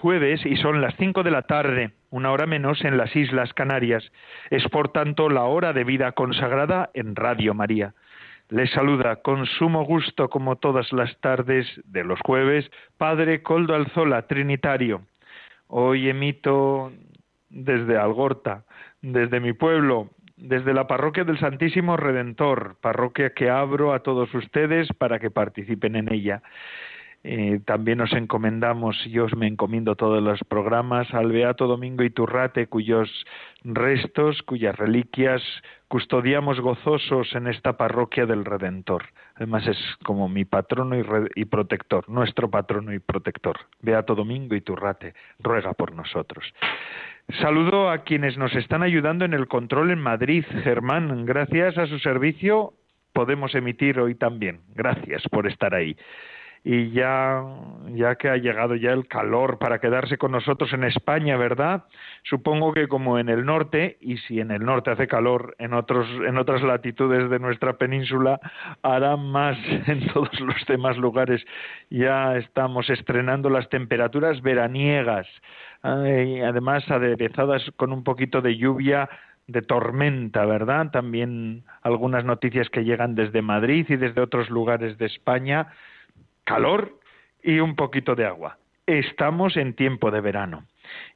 jueves y son las cinco de la tarde, una hora menos en las Islas Canarias. Es por tanto la hora de vida consagrada en Radio María. Les saluda con sumo gusto, como todas las tardes de los jueves, Padre Coldo Alzola, Trinitario. Hoy emito desde Algorta, desde mi pueblo, desde la parroquia del Santísimo Redentor, parroquia que abro a todos ustedes para que participen en ella. Eh, también nos encomendamos, yo me encomiendo todos los programas, al Beato Domingo Iturrate, cuyos restos, cuyas reliquias custodiamos gozosos en esta parroquia del Redentor. Además es como mi patrono y, y protector, nuestro patrono y protector. Beato Domingo Iturrate, ruega por nosotros. Saludo a quienes nos están ayudando en el control en Madrid. Germán, gracias a su servicio podemos emitir hoy también. Gracias por estar ahí y ya, que ha llegado ya el calor para quedarse con nosotros en España, ¿verdad? Supongo que como en el norte, y si en el norte hace calor, en, otros, en otras latitudes de nuestra península hará más en todos los demás lugares. Ya estamos estrenando las temperaturas veraniegas, además aderezadas con un poquito de lluvia de tormenta, ¿verdad? También algunas noticias que llegan desde Madrid y desde otros lugares de España calor y un poquito de agua. Estamos en tiempo de verano.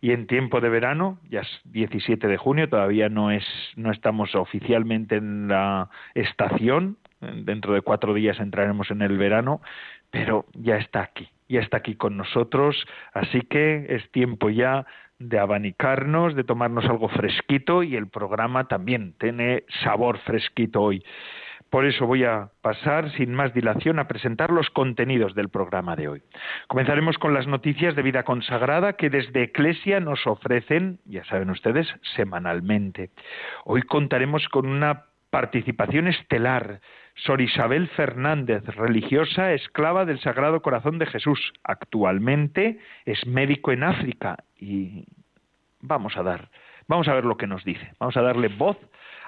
Y en tiempo de verano, ya es 17 de junio, todavía no es no estamos oficialmente en la estación, dentro de cuatro días entraremos en el verano, pero ya está aquí, ya está aquí con nosotros, así que es tiempo ya de abanicarnos, de tomarnos algo fresquito y el programa también tiene sabor fresquito hoy. Por eso voy a pasar sin más dilación a presentar los contenidos del programa de hoy. Comenzaremos con las noticias de vida consagrada que desde Eclesia nos ofrecen, ya saben ustedes, semanalmente. Hoy contaremos con una participación estelar. Sor Isabel Fernández, religiosa esclava del Sagrado Corazón de Jesús. Actualmente es médico en África y vamos a dar, vamos a ver lo que nos dice. Vamos a darle voz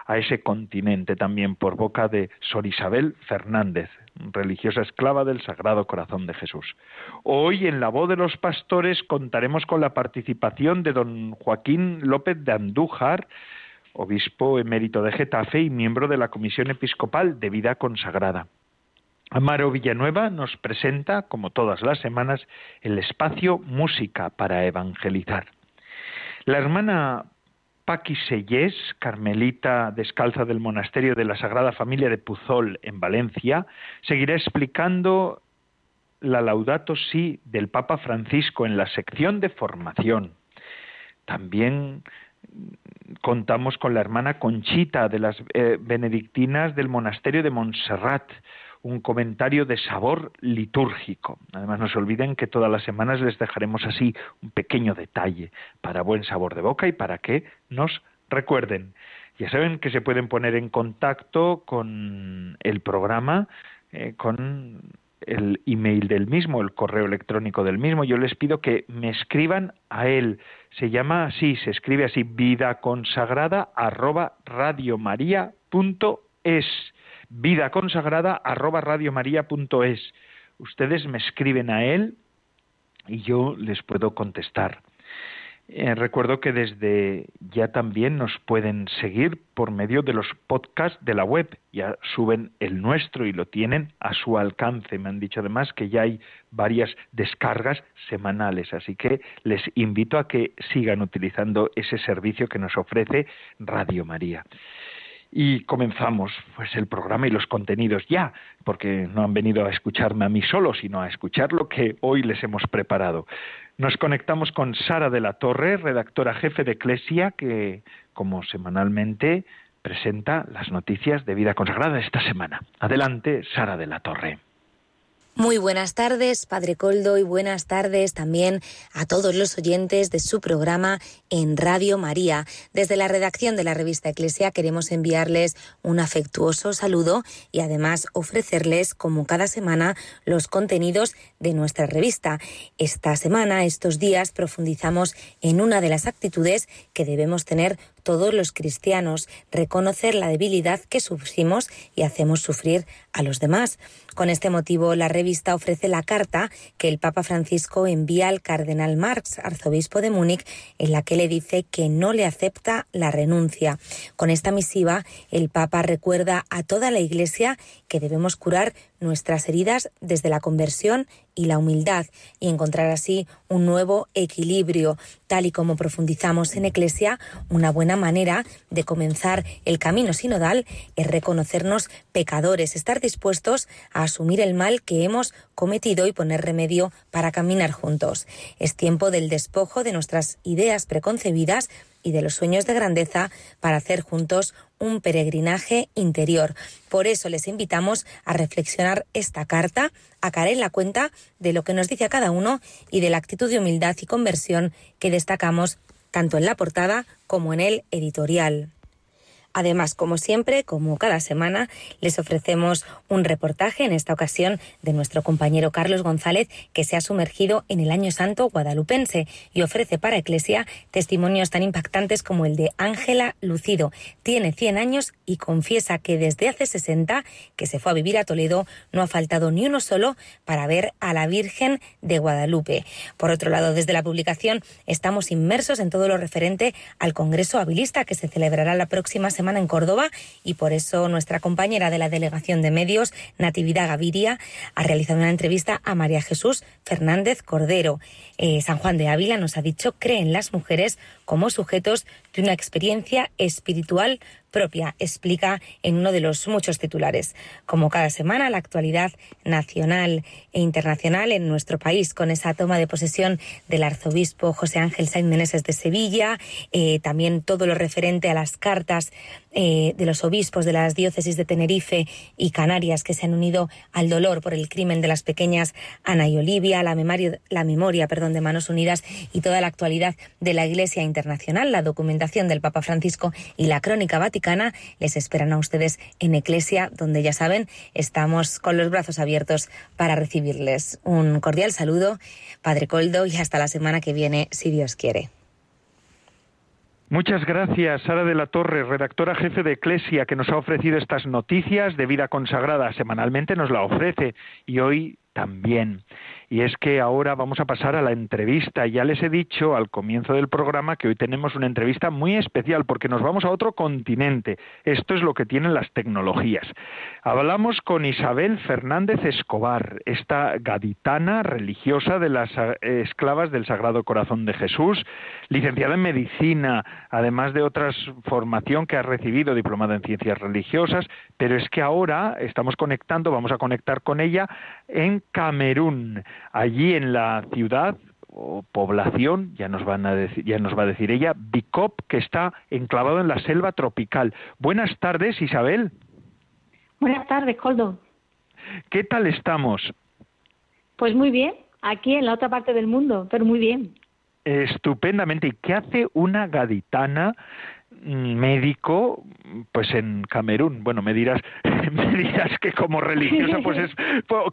a ese continente también por boca de Sor Isabel Fernández, religiosa esclava del Sagrado Corazón de Jesús. Hoy en la voz de los pastores contaremos con la participación de don Joaquín López de Andújar, obispo emérito de Getafe y miembro de la Comisión Episcopal de Vida Consagrada. Amaro Villanueva nos presenta, como todas las semanas, el espacio Música para Evangelizar. La hermana Paqui Sellés, carmelita descalza del monasterio de la Sagrada Familia de Puzol en Valencia, seguirá explicando la Laudato Si del Papa Francisco en la sección de formación. También contamos con la hermana Conchita de las eh, benedictinas del monasterio de Montserrat, un comentario de sabor litúrgico. Además, no se olviden que todas las semanas les dejaremos así un pequeño detalle para buen sabor de boca y para que nos recuerden. Ya saben que se pueden poner en contacto con el programa, eh, con el email del mismo, el correo electrónico del mismo. Yo les pido que me escriban a él. Se llama así, se escribe así, vida consagrada arroba vida consagrada radiomaria.es. Ustedes me escriben a él y yo les puedo contestar. Eh, recuerdo que desde ya también nos pueden seguir por medio de los podcasts de la web. Ya suben el nuestro y lo tienen a su alcance. Me han dicho además que ya hay varias descargas semanales, así que les invito a que sigan utilizando ese servicio que nos ofrece Radio María. Y comenzamos pues el programa y los contenidos ya, porque no han venido a escucharme a mí solo, sino a escuchar lo que hoy les hemos preparado. Nos conectamos con Sara de la Torre, redactora jefe de Eclesia, que como semanalmente presenta las noticias de vida consagrada esta semana. Adelante, Sara de la Torre. Muy buenas tardes, Padre Coldo, y buenas tardes también a todos los oyentes de su programa en Radio María. Desde la redacción de la revista Eclesia queremos enviarles un afectuoso saludo y además ofrecerles, como cada semana, los contenidos de nuestra revista. Esta semana, estos días, profundizamos en una de las actitudes que debemos tener todos los cristianos, reconocer la debilidad que sufrimos y hacemos sufrir a los demás. Con este motivo, la revista ofrece la carta que el Papa Francisco envía al cardenal Marx, arzobispo de Múnich, en la que le dice que no le acepta la renuncia. Con esta misiva, el Papa recuerda a toda la Iglesia que debemos curar nuestras heridas desde la conversión y la humildad y encontrar así un nuevo equilibrio, tal y como profundizamos en Eclesia, una buena manera de comenzar el camino sinodal es reconocernos pecadores, estar dispuestos a asumir el mal que hemos cometido y poner remedio para caminar juntos. Es tiempo del despojo de nuestras ideas preconcebidas y de los sueños de grandeza para hacer juntos un peregrinaje interior. Por eso les invitamos a reflexionar esta carta, a caer en la cuenta de lo que nos dice a cada uno y de la actitud de humildad y conversión que destacamos tanto en la portada como en el editorial. Además, como siempre, como cada semana, les ofrecemos un reportaje, en esta ocasión de nuestro compañero Carlos González, que se ha sumergido en el Año Santo guadalupense y ofrece para Eclesia testimonios tan impactantes como el de Ángela Lucido. Tiene 100 años y confiesa que desde hace 60, que se fue a vivir a Toledo, no ha faltado ni uno solo para ver a la Virgen de Guadalupe. Por otro lado, desde la publicación estamos inmersos en todo lo referente al Congreso Habilista que se celebrará la próxima semana en Córdoba y por eso nuestra compañera de la Delegación de Medios, Natividad Gaviria, ha realizado una entrevista a María Jesús Fernández Cordero. Eh, San Juan de Ávila nos ha dicho creen las mujeres como sujetos de una experiencia espiritual propia, explica en uno de los muchos titulares. Como cada semana, la actualidad nacional e internacional en nuestro país, con esa toma de posesión del arzobispo José Ángel Sainz Meneses de Sevilla, eh, también todo lo referente a las cartas eh, de los obispos de las diócesis de Tenerife y Canarias que se han unido al dolor por el crimen de las pequeñas Ana y Olivia, la memoria, la memoria perdón, de Manos Unidas y toda la actualidad de la Iglesia Internacional, la documentación del Papa Francisco y la crónica vaticana les esperan a ustedes en Eclesia, donde ya saben, estamos con los brazos abiertos para recibirles. Un cordial saludo, Padre Coldo, y hasta la semana que viene, si Dios quiere. Muchas gracias, Sara de la Torre, redactora jefe de Eclesia, que nos ha ofrecido estas noticias de vida consagrada. Semanalmente nos la ofrece y hoy también. Y es que ahora vamos a pasar a la entrevista. Ya les he dicho al comienzo del programa que hoy tenemos una entrevista muy especial porque nos vamos a otro continente. Esto es lo que tienen las tecnologías. Hablamos con Isabel Fernández Escobar, esta gaditana religiosa de las eh, esclavas del Sagrado Corazón de Jesús, licenciada en medicina, además de otra formación que ha recibido, diplomada en ciencias religiosas, pero es que ahora estamos conectando, vamos a conectar con ella en Camerún allí en la ciudad o población, ya nos, van a decir, ya nos va a decir ella, Bicop, que está enclavado en la selva tropical. Buenas tardes, Isabel. Buenas tardes, Coldo. ¿Qué tal estamos? Pues muy bien, aquí en la otra parte del mundo, pero muy bien. Estupendamente. ¿Y qué hace una gaditana médico pues en Camerún. Bueno me dirás me dirás que como religiosa pues es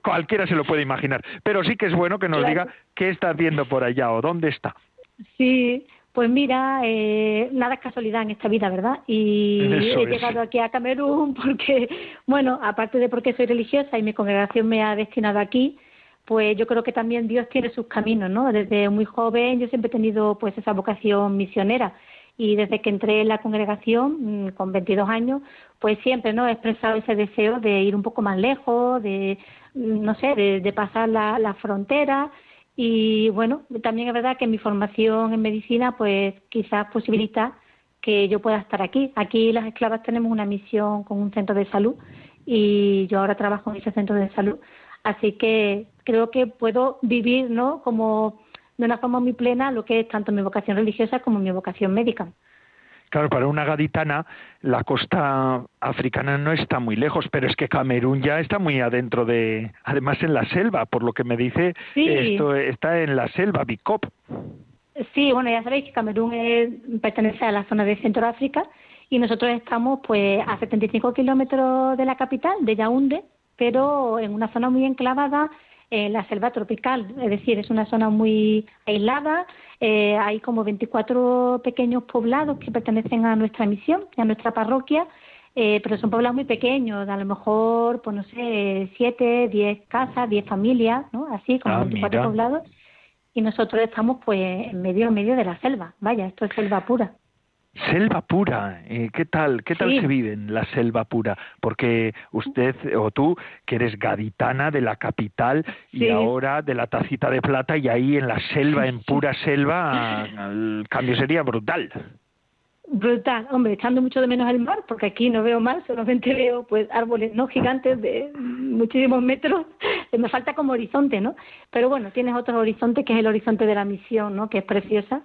cualquiera se lo puede imaginar. Pero sí que es bueno que nos diga qué está haciendo por allá o dónde está. Sí pues mira, eh, nada es casualidad en esta vida, ¿verdad? Y he llegado aquí a Camerún porque, bueno, aparte de porque soy religiosa y mi congregación me ha destinado aquí, pues yo creo que también Dios tiene sus caminos, ¿no? Desde muy joven yo siempre he tenido pues esa vocación misionera y desde que entré en la congregación mm, con 22 años, pues siempre no he expresado ese deseo de ir un poco más lejos, de mm, no sé, de, pasar la, la, frontera y bueno, también es verdad que mi formación en medicina pues quizás posibilita que yo pueda estar aquí. Aquí las esclavas tenemos una misión con un centro de salud y yo ahora trabajo en ese centro de salud, así que creo que puedo vivir, ¿no? Como de una forma muy plena lo que es tanto mi vocación religiosa como mi vocación médica. Claro, para una gaditana la costa africana no está muy lejos, pero es que Camerún ya está muy adentro de, además en la selva, por lo que me dice, esto está en la selva, Bicop. Sí, bueno, ya sabéis que Camerún pertenece a la zona de Centro África y nosotros estamos pues a 75 kilómetros de la capital, de Yaoundé, pero en una zona muy enclavada en la selva tropical, es decir, es una zona muy aislada, eh, hay como 24 pequeños poblados que pertenecen a nuestra misión, a nuestra parroquia, eh, pero son poblados muy pequeños, a lo mejor, pues no sé, 7, 10 casas, 10 familias, ¿no? Así, como 24 ah, poblados, y nosotros estamos pues en medio, en medio de la selva, vaya, esto es selva pura. Selva pura, eh, ¿qué tal, qué tal se vive en la selva pura? Porque usted o tú, que eres gaditana de la capital y ahora de la tacita de plata y ahí en la selva, en pura selva, el cambio sería brutal. Brutal, hombre, echando mucho de menos el mar, porque aquí no veo mar, solamente veo pues árboles no gigantes de muchísimos metros, me falta como horizonte, ¿no? Pero bueno, tienes otro horizonte que es el horizonte de la misión, ¿no? Que es preciosa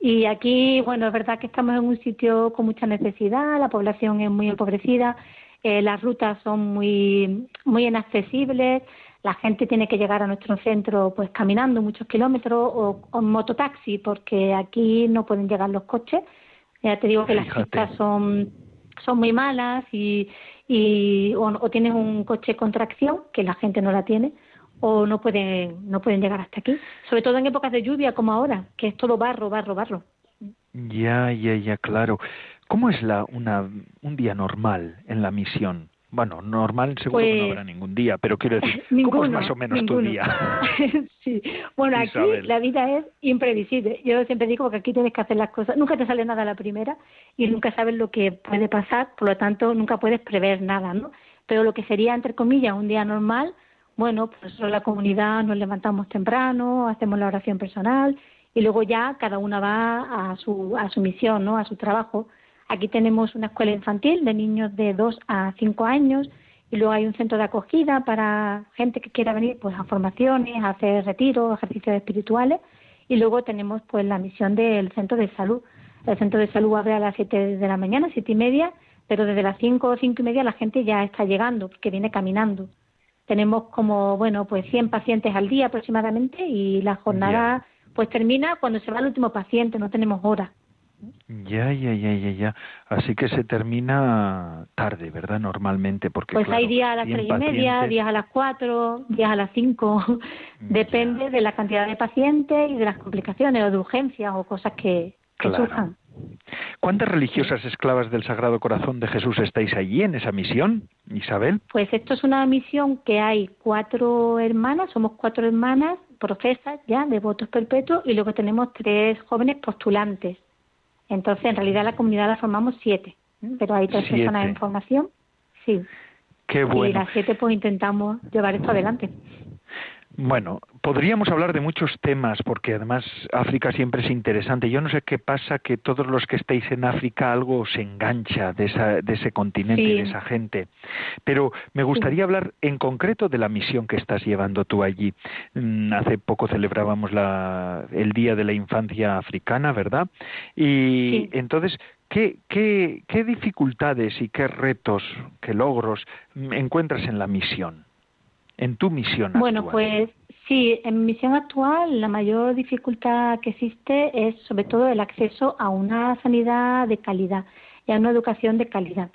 y aquí, bueno, es verdad que estamos en un sitio con mucha necesidad, la población es muy empobrecida, eh, las rutas son muy, muy inaccesibles, la gente tiene que llegar a nuestro centro pues caminando muchos kilómetros o, en mototaxi porque aquí no pueden llegar los coches. Ya te digo que las pistas son, son muy malas y, y o, o tienes un coche con tracción, que la gente no la tiene, o no pueden, no pueden llegar hasta aquí, sobre todo en épocas de lluvia como ahora, que es todo barro, barro, barro. Ya, ya, ya, claro. ¿Cómo es la, una, un día normal en la misión? Bueno, normal seguro que no pues habrá ningún día, pero quiero decir, ¿cómo es más o menos tu día? sí, bueno, aquí la vida es imprevisible. Yo siempre digo que aquí tienes que hacer las cosas, nunca te sale nada a la primera y nunca sabes lo que puede pasar, por lo tanto nunca puedes prever nada, ¿no? Pero lo que sería, entre comillas, un día normal, bueno, pues en la comunidad nos levantamos temprano, hacemos la oración personal y luego ya cada una va a su, a su misión, ¿no? A su trabajo. Aquí tenemos una escuela infantil de niños de 2 a 5 años y luego hay un centro de acogida para gente que quiera venir pues a formaciones, a hacer retiros, ejercicios espirituales y luego tenemos pues la misión del centro de salud. El centro de salud abre a las 7 de la mañana, siete y media, pero desde las 5 o cinco y media la gente ya está llegando porque viene caminando tenemos como, bueno, pues 100 pacientes al día aproximadamente y la jornada pues termina cuando se va el último paciente, no tenemos horas. Ya, ya, ya, ya, ya. Así que se termina tarde, ¿verdad? Normalmente, porque. Pues hay días a las tres y media, días a las cuatro, días a las cinco. Depende de la cantidad de pacientes y de las complicaciones o de urgencias o cosas que, surjan. ¿Cuántas religiosas esclavas del Sagrado Corazón de Jesús estáis allí en esa misión, Isabel? Pues esto es una misión que hay cuatro hermanas, somos cuatro hermanas profesas ya, de votos perpetuos, y luego tenemos tres jóvenes postulantes. Entonces, en realidad la comunidad la formamos siete, pero hay tres personas en formación, sí. Qué bueno. Y las siete pues intentamos llevar esto adelante. Bueno, podríamos hablar de muchos temas porque además África siempre es interesante. Yo no sé qué pasa que todos los que estéis en África algo se engancha de, esa, de ese continente y de esa gente. Pero me gustaría hablar en concreto de la misión que estás llevando tú allí. Mm, hace poco celebrábamos la, el Día de la Infancia Africana, ¿verdad? Y entonces, ¿Qué, qué, ¿Qué dificultades y qué retos, qué logros encuentras en la misión? En tu misión Bueno, pues sí, en mi misión actual la mayor dificultad que existe es sobre todo el acceso a una sanidad de calidad y a una educación de calidad.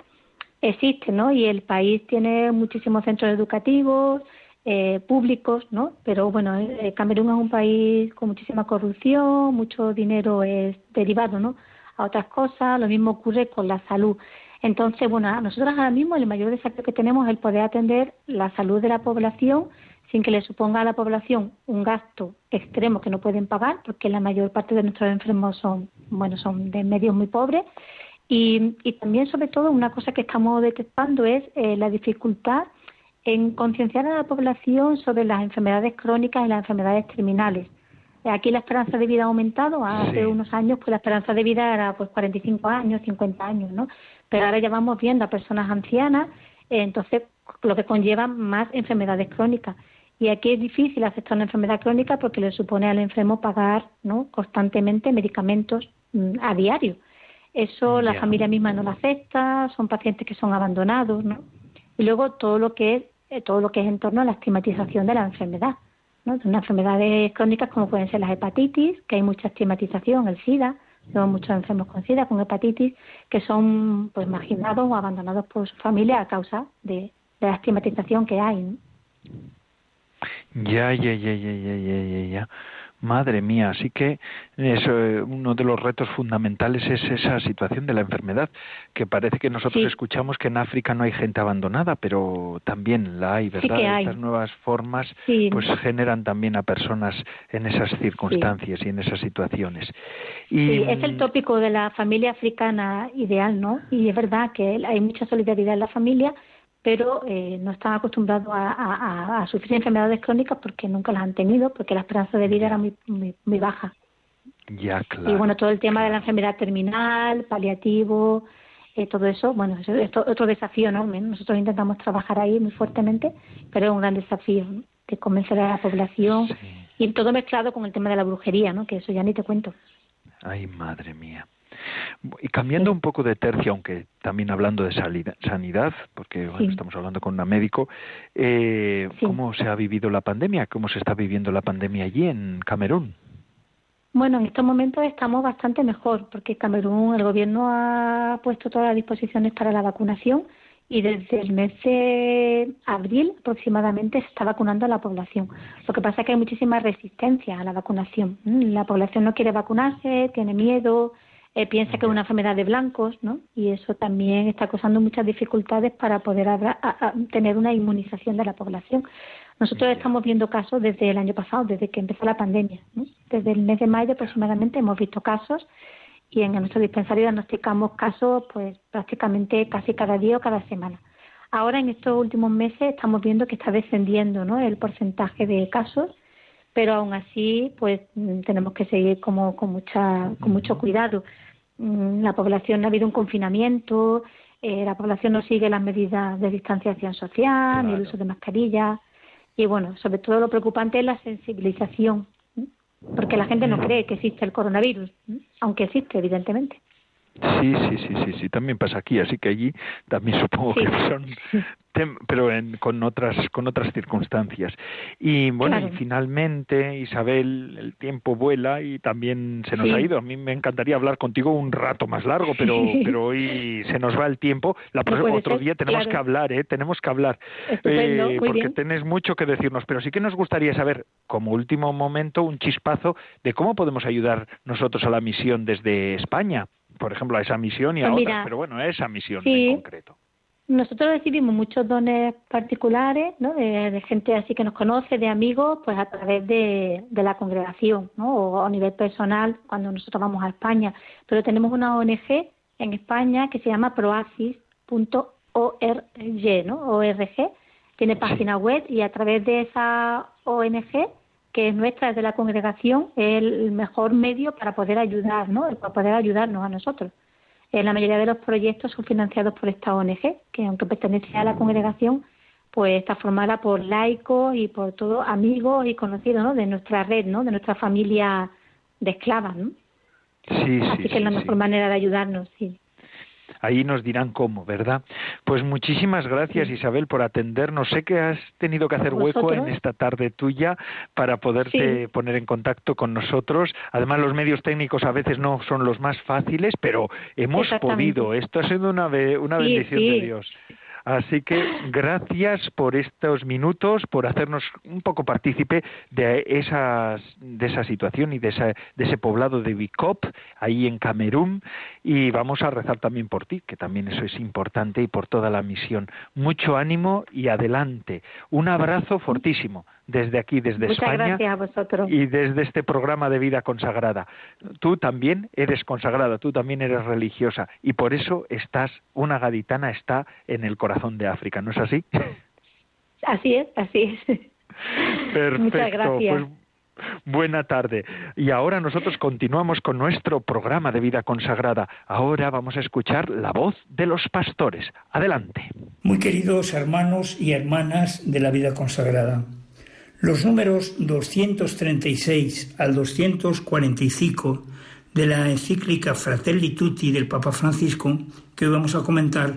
Existe, ¿no? Y el país tiene muchísimos centros educativos, eh, públicos, ¿no? Pero bueno, eh, Camerún es un país con muchísima corrupción, mucho dinero es derivado, ¿no? A otras cosas, lo mismo ocurre con la salud. Entonces, bueno, nosotros ahora mismo el mayor desafío que tenemos es el poder atender la salud de la población sin que le suponga a la población un gasto extremo que no pueden pagar, porque la mayor parte de nuestros enfermos son, bueno, son de medios muy pobres. Y, y también, sobre todo, una cosa que estamos detectando es eh, la dificultad en concienciar a la población sobre las enfermedades crónicas y las enfermedades terminales. Aquí la esperanza de vida ha aumentado. Hace unos años, pues la esperanza de vida era pues 45 años, 50 años, ¿no? Pero ahora ya vamos viendo a personas ancianas, eh, entonces lo que conlleva más enfermedades crónicas. Y aquí es difícil aceptar una enfermedad crónica porque le supone al enfermo pagar ¿no? constantemente medicamentos mm, a diario. eso la familia misma no lo acepta, son pacientes que son abandonados, ¿no? Y luego todo lo que es eh, todo lo que es en torno a la estigmatización de la enfermedad, ¿no? Unas enfermedades crónicas como pueden ser las hepatitis, que hay mucha estigmatización, el SIDA, tenemos muchos enfermos con SIDA, con hepatitis, que son pues marginados o abandonados por su familia a causa de, la estigmatización que hay. Ya, ya, ya, ya, ya, ya, ya. Madre mía, así que eso, eh, uno de los retos fundamentales es esa situación de la enfermedad, que parece que nosotros escuchamos que en África no hay gente abandonada, pero también la hay, ¿verdad? Estas nuevas formas pues generan también a personas en esas circunstancias y en esas situaciones. Y, sí, es el tópico de la familia africana ideal, ¿no? Y es verdad que hay mucha solidaridad en la familia, pero eh, no están acostumbrados a, sufrir enfermedades crónicas porque nunca las han tenido, porque la esperanza de vida era muy, muy, baja. Ya, claro. Y bueno, todo el tema de la enfermedad terminal, paliativo, eh, todo eso, bueno, es otro desafío enorme. Nosotros intentamos trabajar ahí muy fuertemente, pero es un gran desafío de convencer a la población y todo mezclado con el tema de la brujería, ¿no? Que eso ya ni te cuento. Ay, madre mía. Y cambiando un poco de tercio, aunque también hablando de sanidad, porque estamos hablando con una médico, eh, ¿cómo se ha vivido la pandemia? ¿Cómo se está viviendo la pandemia allí en Camerún? Bueno, en estos momentos estamos bastante mejor, porque Camerún, el gobierno ha puesto todas las disposiciones para la vacunación y desde el mes de abril aproximadamente se está vacunando a la población. Lo que pasa es que hay muchísima resistencia a la vacunación. La población no quiere vacunarse, tiene miedo, eh, piensa que es una enfermedad de blancos, ¿no? Y eso también está causando muchas dificultades para poder tener una inmunización de la población. Nosotros estamos viendo casos desde el año pasado, desde que empezó la pandemia. Desde el mes de mayo aproximadamente hemos visto casos y en nuestro dispensario diagnosticamos casos pues prácticamente casi cada día o cada semana. Ahora en estos últimos meses estamos viendo que está descendiendo ¿no? el porcentaje de casos pero aún así pues mm, tenemos que seguir como con mucha con mucho cuidado la población ha habido un confinamiento eh, la población no sigue las medidas de distanciación social ni el uso de mascarillas y bueno sobre todo lo preocupante es la sensibilización porque la gente no cree que existe el coronavirus aunque existe evidentemente. Sí, sí, sí, sí, sí, también pasa aquí, así que allí también supongo que son pero con otras con otras circunstancias. Y bueno y finalmente Isabel el tiempo vuela y también se nos ha ido. A mí me encantaría hablar contigo un rato más largo pero pero hoy se nos va el tiempo. La otro día tenemos que hablar eh tenemos que hablar. Eh, porque tenés mucho que decirnos pero sí que nos gustaría saber como último momento un chispazo de cómo podemos ayudar nosotros a la misión desde España. Por ejemplo a esa misión y a pues otras pero bueno a esa misión en concreto nosotros recibimos muchos dones particulares, ¿no? De, gente así que nos conoce, de amigos, pues a través de, la congregación, ¿no? O a nivel personal cuando nosotros vamos a España. Pero tenemos una ONG en España que se llama proasis.org, ¿no? ORG. Tiene página web y a través de esa ONG, que es nuestra, es de la congregación, es el mejor medio para poder ayudar, ¿no? Para poder ayudarnos a nosotros. Eh, la mayoría de los proyectos son financiados por esta ONG, que aunque pertenece a la congregación, pues está formada por laicos y por todos amigos y conocidos ¿no? de nuestra red, ¿no? de nuestra familia de esclavas. ¿no? Sí, Así que es la mejor manera de ayudarnos, sí. Ahí nos dirán cómo, ¿verdad? Pues muchísimas gracias Isabel por atendernos. Sé que has tenido que hacer hueco en esta tarde tuya para poderte poner en contacto con nosotros. Además los medios técnicos a veces no son los más fáciles, pero hemos podido. Esto ha sido una, una bendición de Dios. Así que gracias por estos minutos, por hacernos un poco partícipe de, esas, de esa situación y de, de ese poblado de Bicop, ahí en Camerún. Y vamos a rezar también por ti, que también eso es importante, y por toda la misión. Mucho ánimo y adelante. Un abrazo fortísimo desde aquí, desde España. Y desde este programa de vida consagrada. Tú también eres consagrada, tú también eres religiosa y por eso estás, una gaditana está en el corazón de África, ¿no es así? Así es, así es. Perfecto. Muchas gracias. Pues, buena tarde. Y ahora nosotros continuamos con nuestro programa de vida consagrada. Ahora vamos a escuchar la voz de los pastores. Adelante. Muy queridos hermanos y hermanas de la vida consagrada. Los números 236 al 245 de la encíclica Fratelli Tutti del Papa Francisco, que hoy vamos a comentar,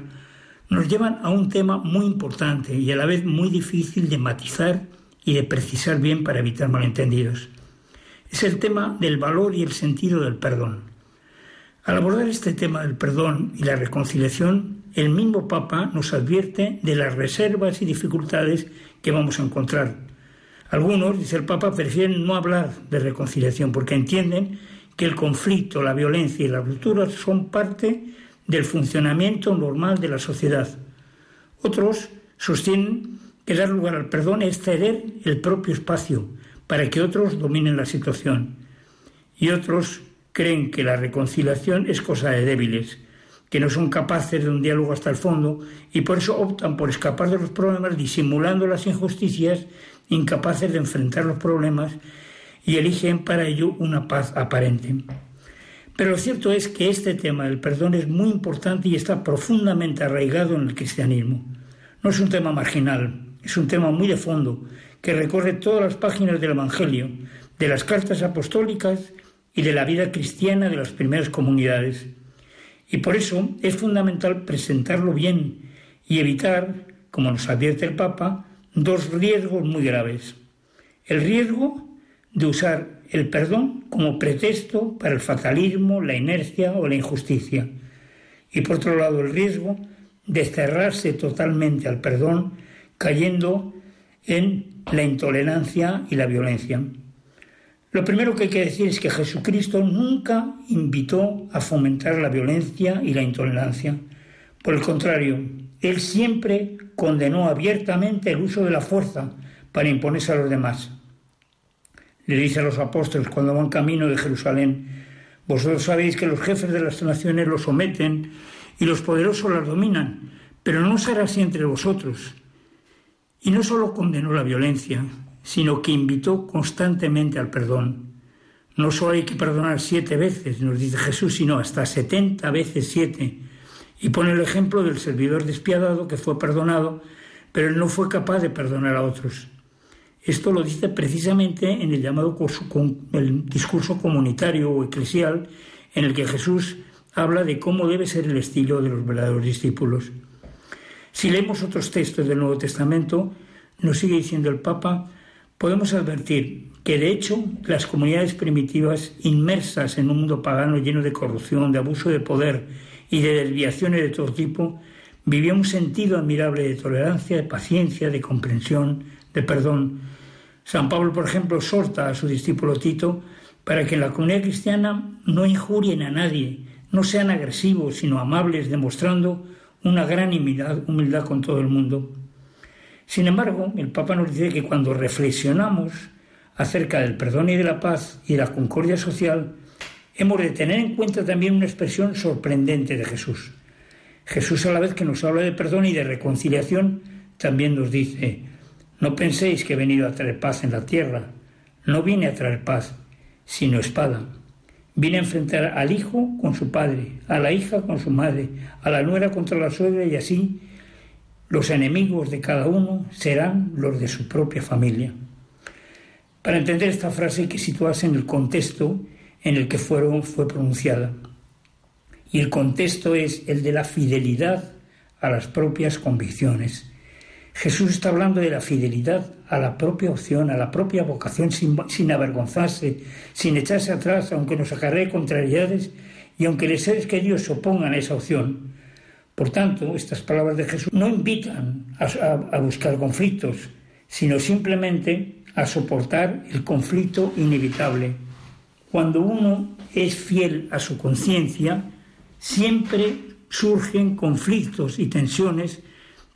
nos llevan a un tema muy importante y a la vez muy difícil de matizar y de precisar bien para evitar malentendidos. Es el tema del valor y el sentido del perdón. Al abordar este tema del perdón y la reconciliación, el mismo Papa nos advierte de las reservas y dificultades que vamos a encontrar. Algunos, dice el Papa, prefieren no hablar de reconciliación porque entienden que el conflicto, la violencia y la ruptura son parte del funcionamiento normal de la sociedad. Otros sostienen que dar lugar al perdón es ceder el propio espacio para que otros dominen la situación. Y otros creen que la reconciliación es cosa de débiles, que no son capaces de un diálogo hasta el fondo y por eso optan por escapar de los problemas disimulando las injusticias, incapaces de enfrentar los problemas y eligen para ello una paz aparente. Pero lo cierto es que este tema del perdón es muy importante y está profundamente arraigado en el cristianismo. No es un tema marginal, es un tema muy de fondo que recorre todas las páginas del Evangelio, de las cartas apostólicas y de la vida cristiana de las primeras comunidades. Y por eso es fundamental presentarlo bien y evitar, como nos advierte el Papa, dos riesgos muy graves. El riesgo de usar el perdón como pretexto para el fatalismo, la inercia o la injusticia. Y por otro lado, el riesgo de cerrarse totalmente al perdón, cayendo en la intolerancia y la violencia. Lo primero que hay que decir es que Jesucristo nunca invitó a fomentar la violencia y la intolerancia. Por el contrario, Él siempre condenó abiertamente el uso de la fuerza para imponerse a los demás le dice a los apóstoles cuando van camino de Jerusalén, vosotros sabéis que los jefes de las naciones los someten y los poderosos las dominan, pero no será así entre vosotros. Y no solo condenó la violencia, sino que invitó constantemente al perdón. No solo hay que perdonar siete veces, nos dice Jesús, sino hasta setenta veces siete. Y pone el ejemplo del servidor despiadado que fue perdonado, pero él no fue capaz de perdonar a otros. Esto lo dice precisamente en el llamado el discurso comunitario o eclesial, en el que Jesús habla de cómo debe ser el estilo de los verdaderos discípulos. Si leemos otros textos del Nuevo Testamento, nos sigue diciendo el Papa, podemos advertir que de hecho las comunidades primitivas inmersas en un mundo pagano lleno de corrupción, de abuso de poder y de desviaciones de todo tipo, vivían un sentido admirable de tolerancia, de paciencia, de comprensión, de perdón, San Pablo, por ejemplo, exhorta a su discípulo Tito para que en la comunidad cristiana no injurien a nadie, no sean agresivos, sino amables, demostrando una gran humildad, con todo el mundo. Sin embargo, el Papa nos dice que cuando reflexionamos acerca del perdón y de la paz y de la concordia social, hemos de tener en cuenta también una expresión sorprendente de Jesús. Jesús a la vez que nos habla de perdón y de reconciliación, también nos dice, no penséis que he venido a traer paz en la tierra. No vine a traer paz, sino espada. Vine a enfrentar al hijo con su padre, a la hija con su madre, a la nuera contra la suegra y así los enemigos de cada uno serán los de su propia familia. Para entender esta frase hay que situarse en el contexto en el que fueron, fue pronunciada. Y el contexto es el de la fidelidad a las propias convicciones, Jesús está hablando de la fidelidad a la propia opción, a la propia vocación, sin, avergonzarse, sin echarse atrás, aunque nos acarree contrariedades y aunque los seres queridos se opongan a esa opción. Por tanto, estas palabras de Jesús no invitan a buscar conflictos, sino simplemente a soportar el conflicto inevitable. Cuando uno es fiel a su conciencia, siempre surgen conflictos y tensiones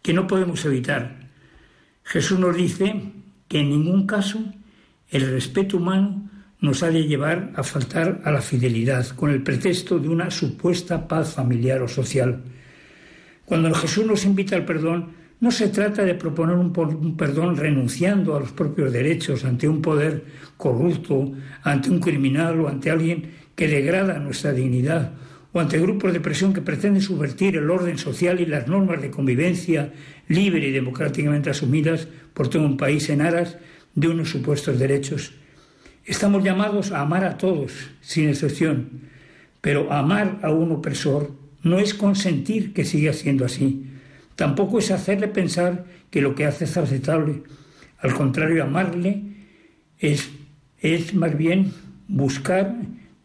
que no podemos evitar. Jesús nos dice que en ningún caso el respeto humano nos ha de llevar a faltar a la fidelidad con el pretexto de una supuesta paz familiar o social. Cuando Jesús nos invita al perdón, no se trata de proponer un, perdón renunciando a los propios derechos ante un poder corrupto, ante un criminal o ante alguien que degrada nuestra dignidad o ante grupos de presión que pretenden subvertir el orden social y las normas de convivencia libre y democráticamente asumidas por todo un país en aras de unos supuestos derechos. Estamos llamados a amar a todos, sin excepción, pero amar a un opresor no es consentir que siga siendo así. Tampoco es hacerle pensar que lo que hace es aceptable. Al contrario, amarle es, es más bien buscar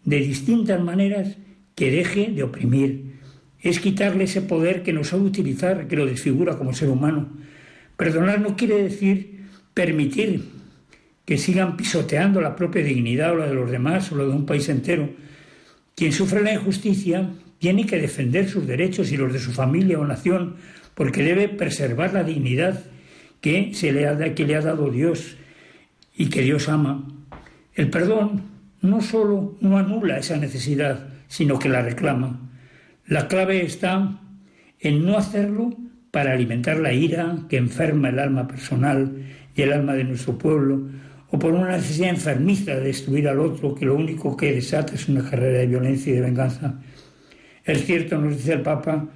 de distintas maneras que deje de oprimir. Es quitarle ese poder que nos sabe utilizar, que lo desfigura como ser humano. Perdonar no quiere decir permitir que sigan pisoteando la propia dignidad o la de los demás o la de un país entero. Quien sufre la injusticia tiene que defender sus derechos y los de su familia o nación, porque debe preservar la dignidad que, se le, ha, que le ha dado Dios y que Dios ama. El perdón no solo no anula esa necesidad, sino que la reclama. La clave está en no hacerlo para alimentar la ira que enferma el alma personal y el alma de nuestro pueblo, o por una necesidad enfermiza de destruir al otro que lo único que desata es una carrera de violencia y de venganza. Es cierto, nos dice el Papa,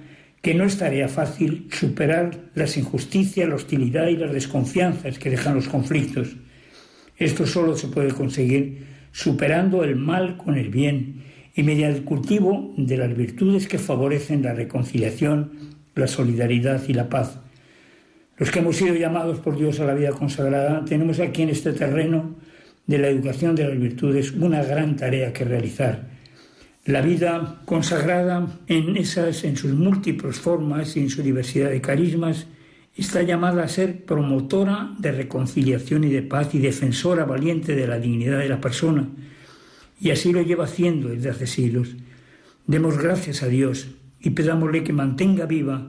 que no es tarea fácil superar las injusticias, la hostilidad y las desconfianzas que dejan los conflictos. Esto solo se puede conseguir superando el mal con el bien y mediante el cultivo de las virtudes que favorecen la reconciliación, la solidaridad y la paz. Los que hemos sido llamados por Dios a la vida consagrada tenemos aquí en este terreno de la educación de las virtudes una gran tarea que realizar la vida consagrada en esas, en sus múltiples formas y en su diversidad de carismas, está llamada a ser promotora de reconciliación y de paz y defensora valiente de la dignidad de la persona. Y así lo lleva haciendo desde hace siglos. Demos gracias a Dios y pedámosle que mantenga viva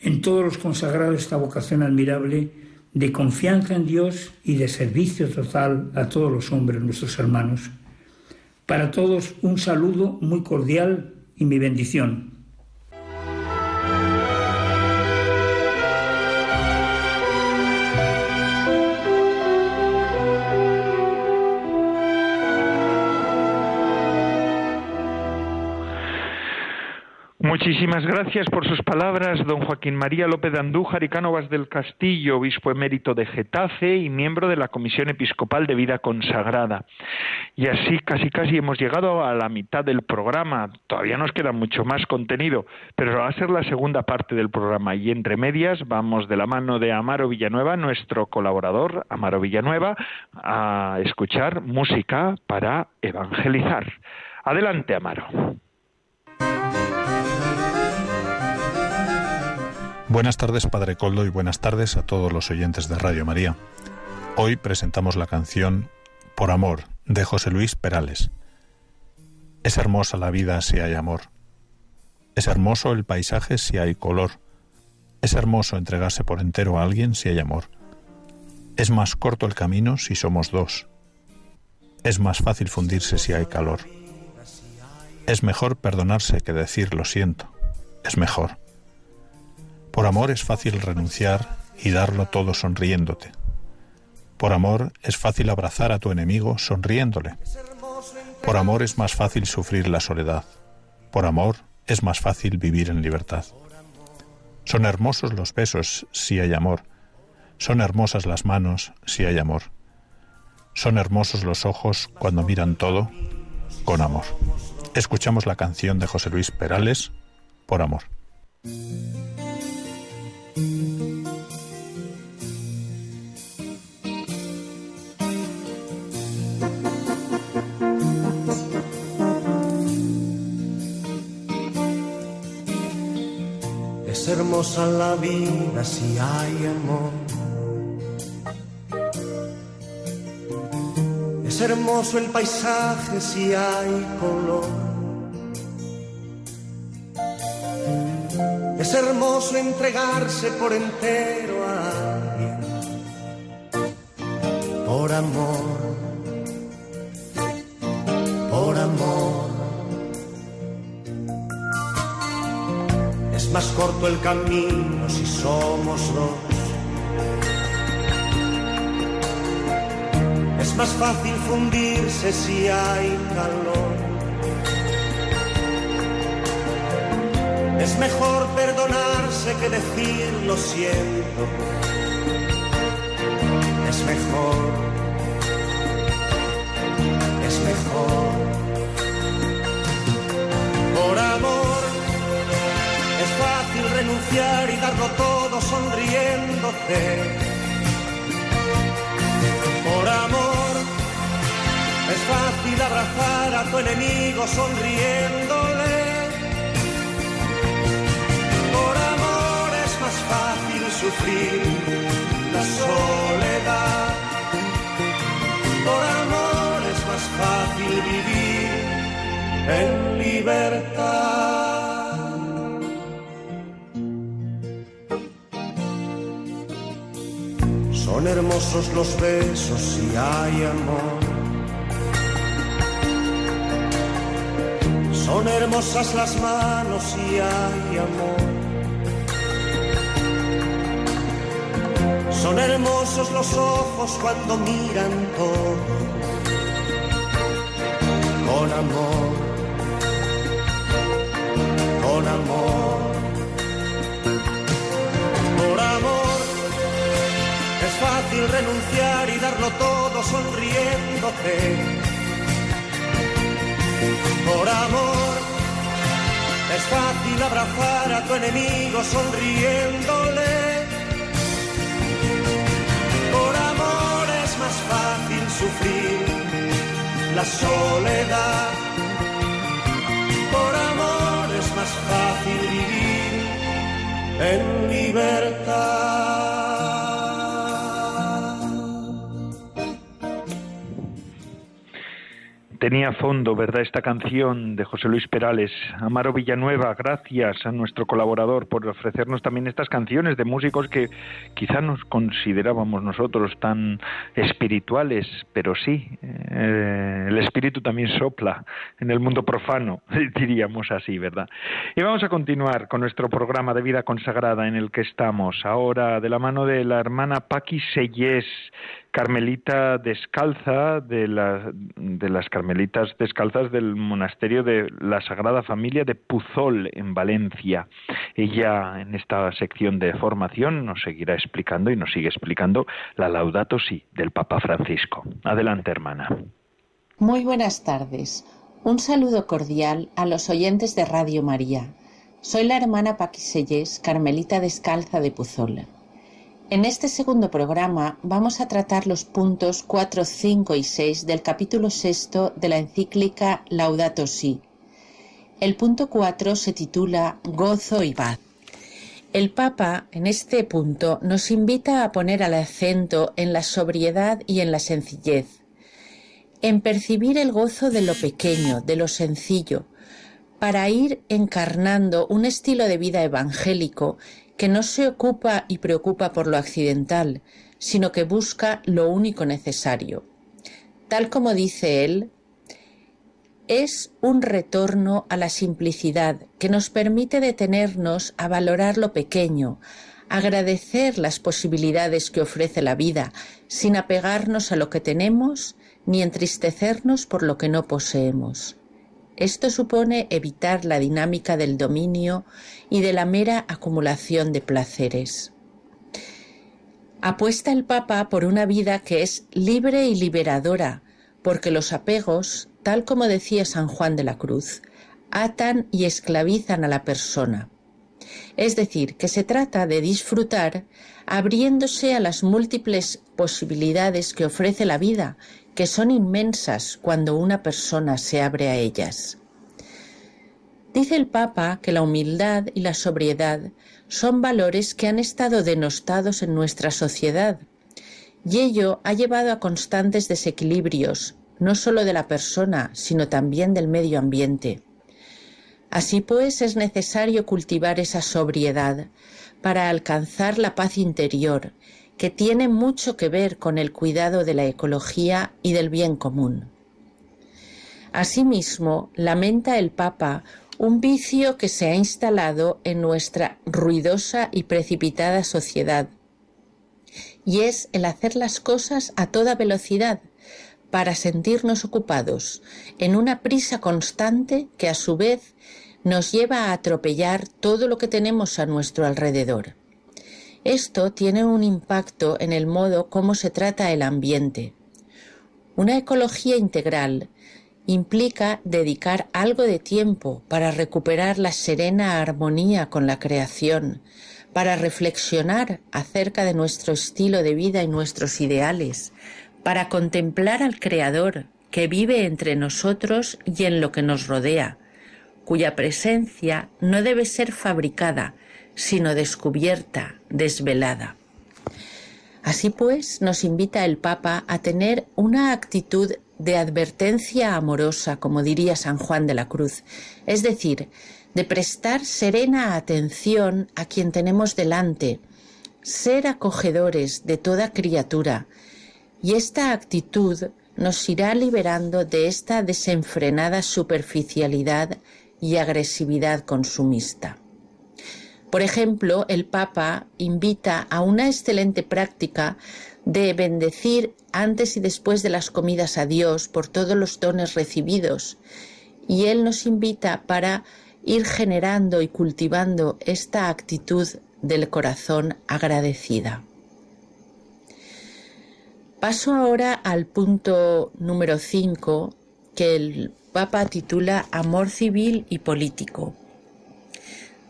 en todos los consagrados esta vocación admirable de confianza en Dios y de servicio total a todos los hombres, nuestros hermanos. Para todos un saludo muy cordial y mi bendición. Muchísimas gracias por sus palabras, don Joaquín María López de Andújar y Cánovas del Castillo, obispo emérito de Getafe y miembro de la Comisión Episcopal de Vida Consagrada. Y así casi casi hemos llegado a la mitad del programa. Todavía nos queda mucho más contenido, pero va a ser la segunda parte del programa. Y entre medias vamos de la mano de Amaro Villanueva, nuestro colaborador, Amaro Villanueva, a escuchar música para evangelizar. Adelante, Amaro. Buenas tardes, Padre Coldo, y buenas tardes a todos los oyentes de Radio María. Hoy presentamos la canción Por Amor de José Luis Perales. Es hermosa la vida si hay amor. Es hermoso el paisaje si hay color. Es hermoso entregarse por entero a alguien si hay amor. Es más corto el camino si somos dos. Es más fácil fundirse si hay calor. Es mejor perdonarse que decir lo siento. Es mejor. Por amor es fácil renunciar y darlo todo sonriéndote. Por amor es fácil abrazar a tu enemigo sonriéndole. Por amor es más fácil sufrir la soledad. Por amor es más fácil vivir en libertad. Son hermosos los besos si hay amor. Son hermosas las manos si hay amor. Son hermosos los ojos cuando miran todo con amor. Escuchamos la canción de José Luis Perales, Por amor. Es hermosa la vida si hay amor. Es hermoso el paisaje si hay color. Es hermoso entregarse por entero a alguien, por amor, por amor. Es más corto el camino si somos dos. Es más fácil fundirse si hay calor. Es mejor perdonarse que decir lo siento. Es mejor. Es mejor. Por amor es fácil renunciar y darlo todo sonriéndote. Por amor es fácil abrazar a tu enemigo sonriéndole. Fácil sufrir la soledad. Por amor es más fácil vivir en libertad. Son hermosos los besos si hay amor. Son hermosas las manos si hay amor. Son hermosos los ojos cuando miran todo con amor, con amor. fácil renunciar y darlo todo sonriéndote. Por amor, es fácil abrazar a tu enemigo sonriéndole. Sufrir la soledad. Por amor es más fácil vivir en libertad. Tenía fondo, ¿verdad? Esta canción de José Luis Perales. Amaro Villanueva, gracias a nuestro colaborador por ofrecernos también estas canciones de músicos que quizá nos considerábamos nosotros tan espirituales, pero sí, eh, el espíritu también sopla en el mundo profano, diríamos así, ¿verdad? Y vamos a continuar con nuestro programa de vida consagrada en el que estamos, ahora de la mano de la hermana Paqui Sellés, carmelita descalza de, de las carmelitas descalzas del monasterio de la Sagrada Familia de Puzol en Valencia. Ella en esta sección de formación nos seguirá explicando y nos sigue explicando la Laudato Si del Papa Francisco. Adelante, hermana. Muy buenas tardes. Un saludo cordial a los oyentes de Radio María. Soy la hermana Paquiselles, carmelita descalza de Puzol. En este segundo programa vamos a tratar los puntos 4, 5 y 6 del capítulo sexto de la encíclica Laudato Si. El punto 4 se titula Gozo y paz. El Papa en este punto nos invita a poner el acento en la sobriedad y en la sencillez, en percibir el gozo de lo pequeño, de lo sencillo, para ir encarnando un estilo de vida evangélico que no se ocupa y preocupa por lo accidental, sino que busca lo único necesario. Tal como dice él, es un retorno a la simplicidad que nos permite detenernos a valorar lo pequeño, agradecer las posibilidades que ofrece la vida, sin apegarnos a lo que tenemos ni entristecernos por lo que no poseemos. Esto supone evitar la dinámica del dominio y de la mera acumulación de placeres. Apuesta el Papa por una vida que es libre y liberadora, porque los apegos, tal como decía San Juan de la Cruz, atan y esclavizan a la persona. Es decir, que se trata de disfrutar abriéndose a las múltiples posibilidades que ofrece la vida que son inmensas cuando una persona se abre a ellas. Dice el Papa que la humildad y la sobriedad son valores que han estado denostados en nuestra sociedad, y ello ha llevado a constantes desequilibrios, no solo de la persona, sino también del medio ambiente. Así pues, es necesario cultivar esa sobriedad para alcanzar la paz interior que tiene mucho que ver con el cuidado de la ecología y del bien común. Asimismo, lamenta el Papa un vicio que se ha instalado en nuestra ruidosa y precipitada sociedad, y es el hacer las cosas a toda velocidad para sentirnos ocupados, en una prisa constante que a su vez nos lleva a atropellar todo lo que tenemos a nuestro alrededor. Esto tiene un impacto en el modo como se trata el ambiente. Una ecología integral implica dedicar algo de tiempo para recuperar la serena armonía con la creación, para reflexionar acerca de nuestro estilo de vida y nuestros ideales, para contemplar al Creador que vive entre nosotros y en lo que nos rodea, cuya presencia no debe ser fabricada, sino descubierta, desvelada. Así pues, nos invita el Papa a tener una actitud de advertencia amorosa, como diría San Juan de la Cruz, es decir, de prestar serena atención a quien tenemos delante, ser acogedores de toda criatura, y esta actitud nos irá liberando de esta desenfrenada superficialidad y agresividad consumista. Por ejemplo, el Papa invita a una excelente práctica de bendecir antes y después de las comidas a Dios por todos los dones recibidos. Y Él nos invita para ir generando y cultivando esta actitud del corazón agradecida. Paso ahora al punto número 5 que el Papa titula Amor civil y político.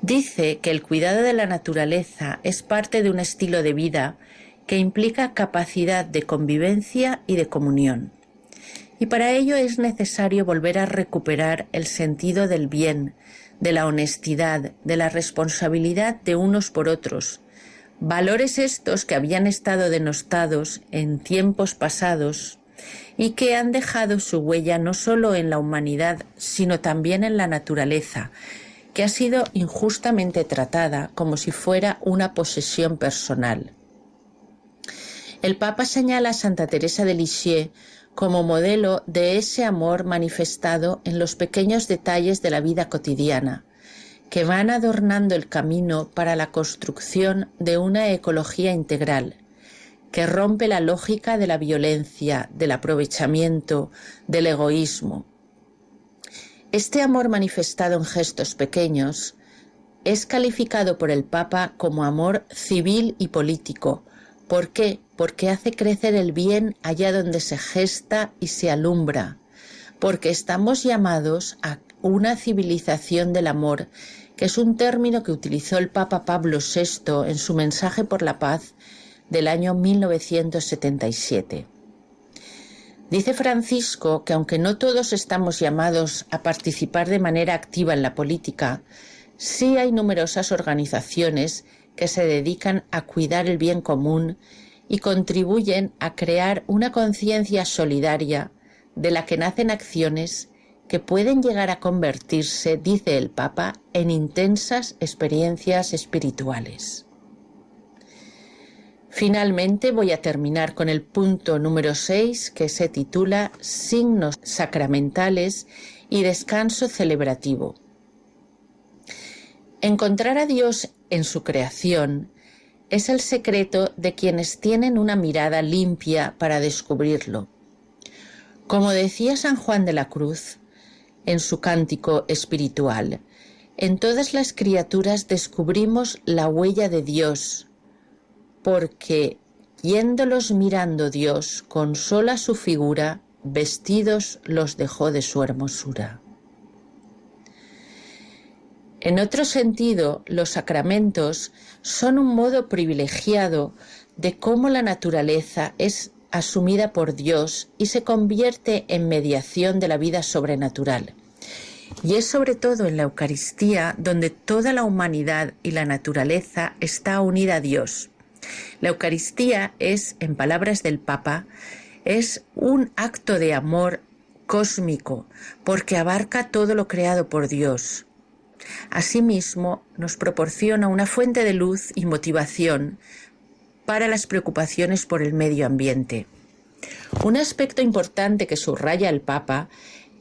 Dice que el cuidado de la naturaleza es parte de un estilo de vida que implica capacidad de convivencia y de comunión. Y para ello es necesario volver a recuperar el sentido del bien, de la honestidad, de la responsabilidad de unos por otros, valores estos que habían estado denostados en tiempos pasados y que han dejado su huella no solo en la humanidad, sino también en la naturaleza, que ha sido injustamente tratada como si fuera una posesión personal. El Papa señala a Santa Teresa de Lisieux como modelo de ese amor manifestado en los pequeños detalles de la vida cotidiana, que van adornando el camino para la construcción de una ecología integral, que rompe la lógica de la violencia, del aprovechamiento, del egoísmo. Este amor manifestado en gestos pequeños es calificado por el Papa como amor civil y político, ¿Por qué? Porque hace crecer el bien allá donde se gesta y se alumbra, porque estamos llamados a una civilización del amor, que es un término que utilizó el Papa Pablo VI en su mensaje por la paz del año 1977. Dice Francisco que aunque no todos estamos llamados a participar de manera activa en la política, sí hay numerosas organizaciones que se dedican a cuidar el bien común y contribuyen a crear una conciencia solidaria de la que nacen acciones que pueden llegar a convertirse, dice el Papa, en intensas experiencias espirituales. Finalmente voy a terminar con el punto número 6 que se titula Signos sacramentales y descanso celebrativo. Encontrar a Dios en su creación es el secreto de quienes tienen una mirada limpia para descubrirlo. Como decía San Juan de la Cruz en su cántico espiritual, en todas las criaturas descubrimos la huella de Dios, porque yéndolos mirando Dios con sola su figura, vestidos los dejó de su hermosura. En otro sentido, los sacramentos son un modo privilegiado de cómo la naturaleza es asumida por Dios y se convierte en mediación de la vida sobrenatural. Y es sobre todo en la Eucaristía donde toda la humanidad y la naturaleza está unida a Dios. La Eucaristía es, en palabras del Papa, es un acto de amor cósmico porque abarca todo lo creado por Dios. Asimismo, nos proporciona una fuente de luz y motivación para las preocupaciones por el medio ambiente. Un aspecto importante que subraya el Papa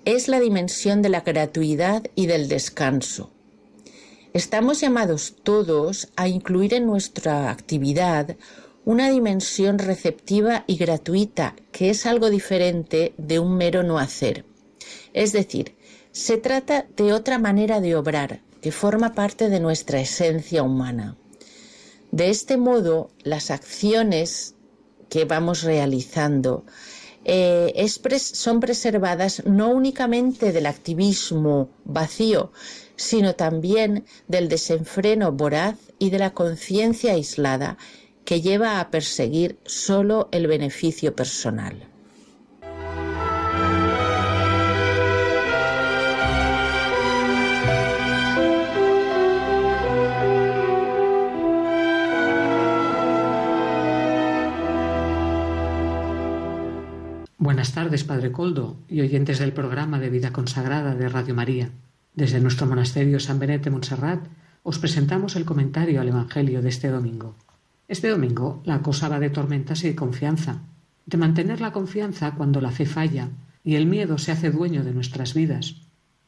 es la dimensión de la gratuidad y del descanso. Estamos llamados todos a incluir en nuestra actividad una dimensión receptiva y gratuita, que es algo diferente de un mero no hacer. Es decir, se trata de otra manera de obrar que forma parte de nuestra esencia humana. De este modo, las acciones que vamos realizando eh, son preservadas no únicamente del activismo vacío, sino también del desenfreno voraz y de la conciencia aislada que lleva a perseguir solo el beneficio personal. Buenas tardes, Padre Coldo y oyentes del programa de Vida Consagrada de Radio María. Desde nuestro monasterio San Benete Montserrat os presentamos el comentario al Evangelio de este domingo. Este domingo la cosa va de tormentas y de confianza, de mantener la confianza cuando la fe falla y el miedo se hace dueño de nuestras vidas,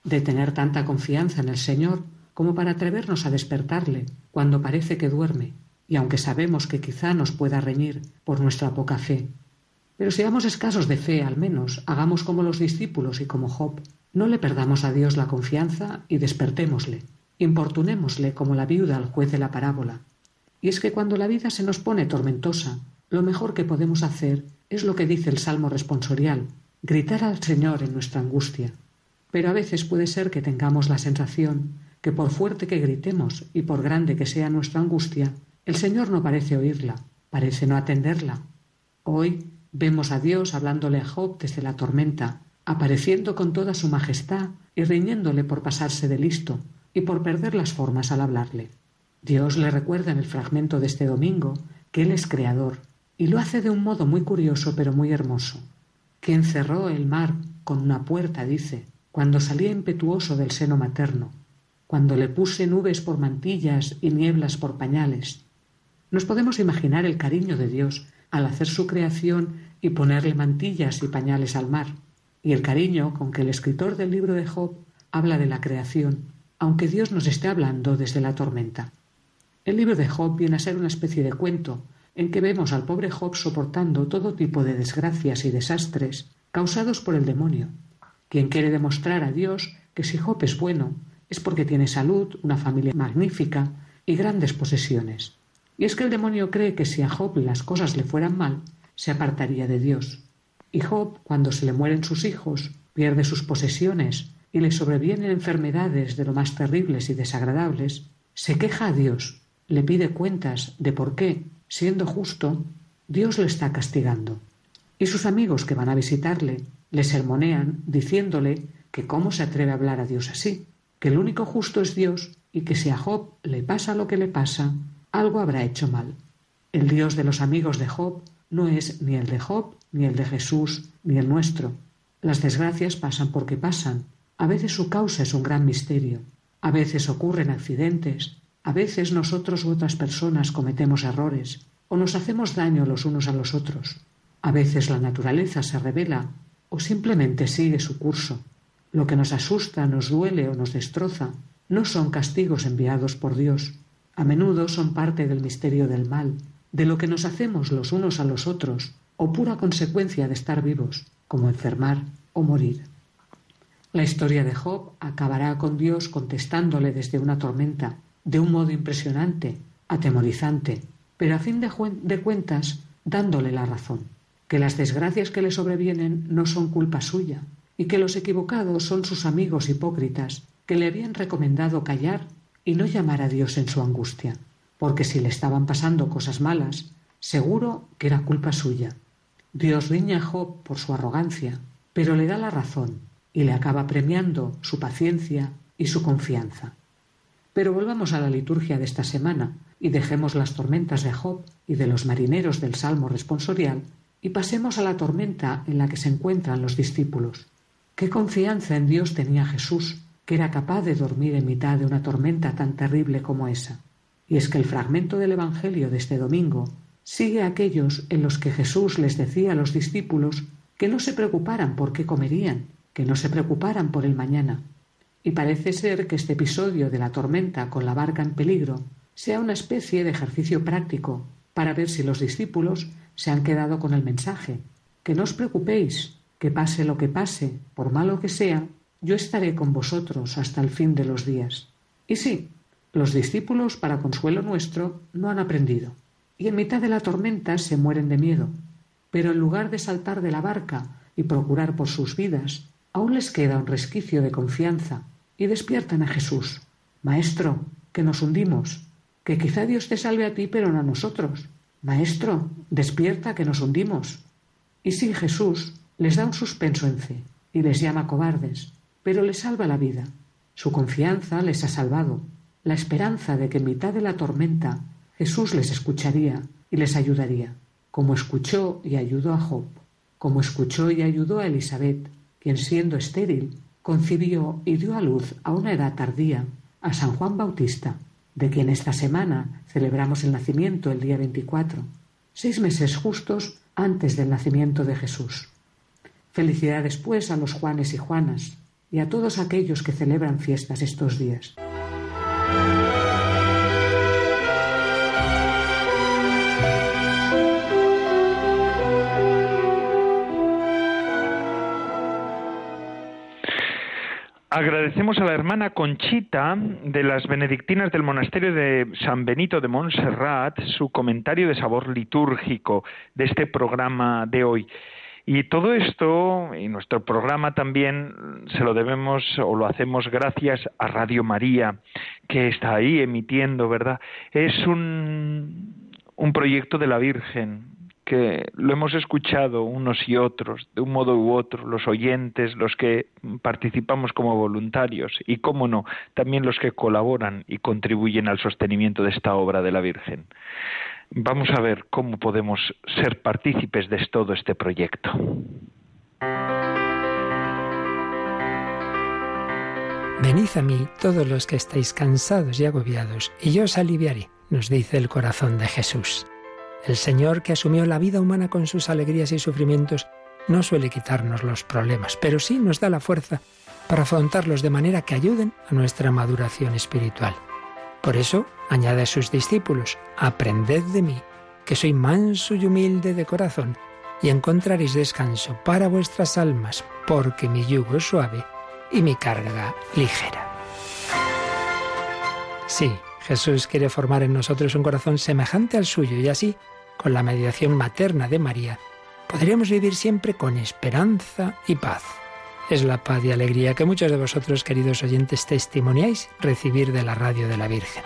de tener tanta confianza en el Señor como para atrevernos a despertarle cuando parece que duerme, y aunque sabemos que quizá nos pueda reñir por nuestra poca fe, pero seamos escasos de fe, al menos, hagamos como los discípulos y como Job. No le perdamos a Dios la confianza y despertémosle. Importunémosle como la viuda al juez de la parábola. Y es que cuando la vida se nos pone tormentosa, lo mejor que podemos hacer es lo que dice el Salmo responsorial, gritar al Señor en nuestra angustia. Pero a veces puede ser que tengamos la sensación que por fuerte que gritemos y por grande que sea nuestra angustia, el Señor no parece oírla, parece no atenderla. Hoy Vemos a Dios hablándole a Job desde la tormenta, apareciendo con toda su majestad y riñéndole por pasarse de listo y por perder las formas al hablarle. Dios le recuerda en el fragmento de este domingo que Él es creador, y lo hace de un modo muy curioso pero muy hermoso, que encerró el mar con una puerta, dice, cuando salía impetuoso del seno materno, cuando le puse nubes por mantillas y nieblas por pañales. Nos podemos imaginar el cariño de Dios al hacer su creación y ponerle mantillas y pañales al mar, y el cariño con que el escritor del libro de Job habla de la creación, aunque Dios nos esté hablando desde la tormenta. El libro de Job viene a ser una especie de cuento en que vemos al pobre Job soportando todo tipo de desgracias y desastres causados por el demonio, quien quiere demostrar a Dios que si Job es bueno es porque tiene salud, una familia magnífica y grandes posesiones. Y es que el demonio cree que si a Job las cosas le fueran mal, se apartaría de Dios. Y Job, cuando se le mueren sus hijos, pierde sus posesiones y le sobrevienen enfermedades de lo más terribles y desagradables, se queja a Dios, le pide cuentas de por qué, siendo justo, Dios lo está castigando. Y sus amigos que van a visitarle le sermonean diciéndole que cómo se atreve a hablar a Dios así, que el único justo es Dios y que si a Job le pasa lo que le pasa, algo habrá hecho mal. El Dios de los amigos de Job no es ni el de Job, ni el de Jesús, ni el nuestro. Las desgracias pasan porque pasan. A veces su causa es un gran misterio. A veces ocurren accidentes. A veces nosotros u otras personas cometemos errores o nos hacemos daño los unos a los otros. A veces la naturaleza se revela o simplemente sigue su curso. Lo que nos asusta, nos duele o nos destroza no son castigos enviados por Dios. A menudo son parte del misterio del mal, de lo que nos hacemos los unos a los otros, o pura consecuencia de estar vivos, como enfermar o morir. La historia de Job acabará con Dios contestándole desde una tormenta, de un modo impresionante, atemorizante, pero a fin de, de cuentas dándole la razón, que las desgracias que le sobrevienen no son culpa suya, y que los equivocados son sus amigos hipócritas, que le habían recomendado callar y no llamar a Dios en su angustia porque si le estaban pasando cosas malas, seguro que era culpa suya. Dios riña a Job por su arrogancia, pero le da la razón y le acaba premiando su paciencia y su confianza. Pero volvamos a la liturgia de esta semana y dejemos las tormentas de Job y de los marineros del Salmo responsorial y pasemos a la tormenta en la que se encuentran los discípulos. Qué confianza en Dios tenía Jesús, que era capaz de dormir en mitad de una tormenta tan terrible como esa. Y es que el fragmento del Evangelio de este domingo sigue aquellos en los que Jesús les decía a los discípulos que no se preocuparan por qué comerían, que no se preocuparan por el mañana. Y parece ser que este episodio de la tormenta con la barca en peligro sea una especie de ejercicio práctico para ver si los discípulos se han quedado con el mensaje. Que no os preocupéis, que pase lo que pase, por malo que sea, yo estaré con vosotros hasta el fin de los días. Y sí, los discípulos, para consuelo nuestro, no han aprendido, y en mitad de la tormenta se mueren de miedo. Pero en lugar de saltar de la barca y procurar por sus vidas, aún les queda un resquicio de confianza, y despiertan a Jesús. Maestro, que nos hundimos, que quizá Dios te salve a ti, pero no a nosotros. Maestro, despierta, que nos hundimos. Y sí, Jesús les da un suspenso en fe y les llama cobardes, pero les salva la vida. Su confianza les ha salvado, la esperanza de que en mitad de la tormenta Jesús les escucharía y les ayudaría, como escuchó y ayudó a Job, como escuchó y ayudó a Elizabeth, quien siendo estéril, concibió y dio a luz a una edad tardía a San Juan Bautista, de quien esta semana celebramos el nacimiento el día 24, seis meses justos antes del nacimiento de Jesús. Felicidades pues a los Juanes y Juanas y a todos aquellos que celebran fiestas estos días. Agradecemos a la hermana Conchita de las benedictinas del monasterio de San Benito de Montserrat su comentario de sabor litúrgico de este programa de hoy. Y todo esto, y nuestro programa también, se lo debemos o lo hacemos gracias a Radio María, que está ahí emitiendo, ¿verdad? Es un, un proyecto de la Virgen, que lo hemos escuchado unos y otros, de un modo u otro, los oyentes, los que participamos como voluntarios y, cómo no, también los que colaboran y contribuyen al sostenimiento de esta obra de la Virgen. Vamos a ver cómo podemos ser partícipes de todo este proyecto. Venid a mí todos los que estáis cansados y agobiados, y yo os aliviaré, nos dice el corazón de Jesús. El Señor que asumió la vida humana con sus alegrías y sufrimientos no suele quitarnos los problemas, pero sí nos da la fuerza para afrontarlos de manera que ayuden a nuestra maduración espiritual. Por eso añade a sus discípulos, aprended de mí, que soy manso y humilde de corazón, y encontraréis descanso para vuestras almas, porque mi yugo es suave y mi carga ligera. Sí, Jesús quiere formar en nosotros un corazón semejante al suyo y así con la mediación materna de María, podríamos vivir siempre con esperanza y paz. Es la paz y alegría que muchos de vosotros, queridos oyentes, testimoniáis recibir de la radio de la Virgen.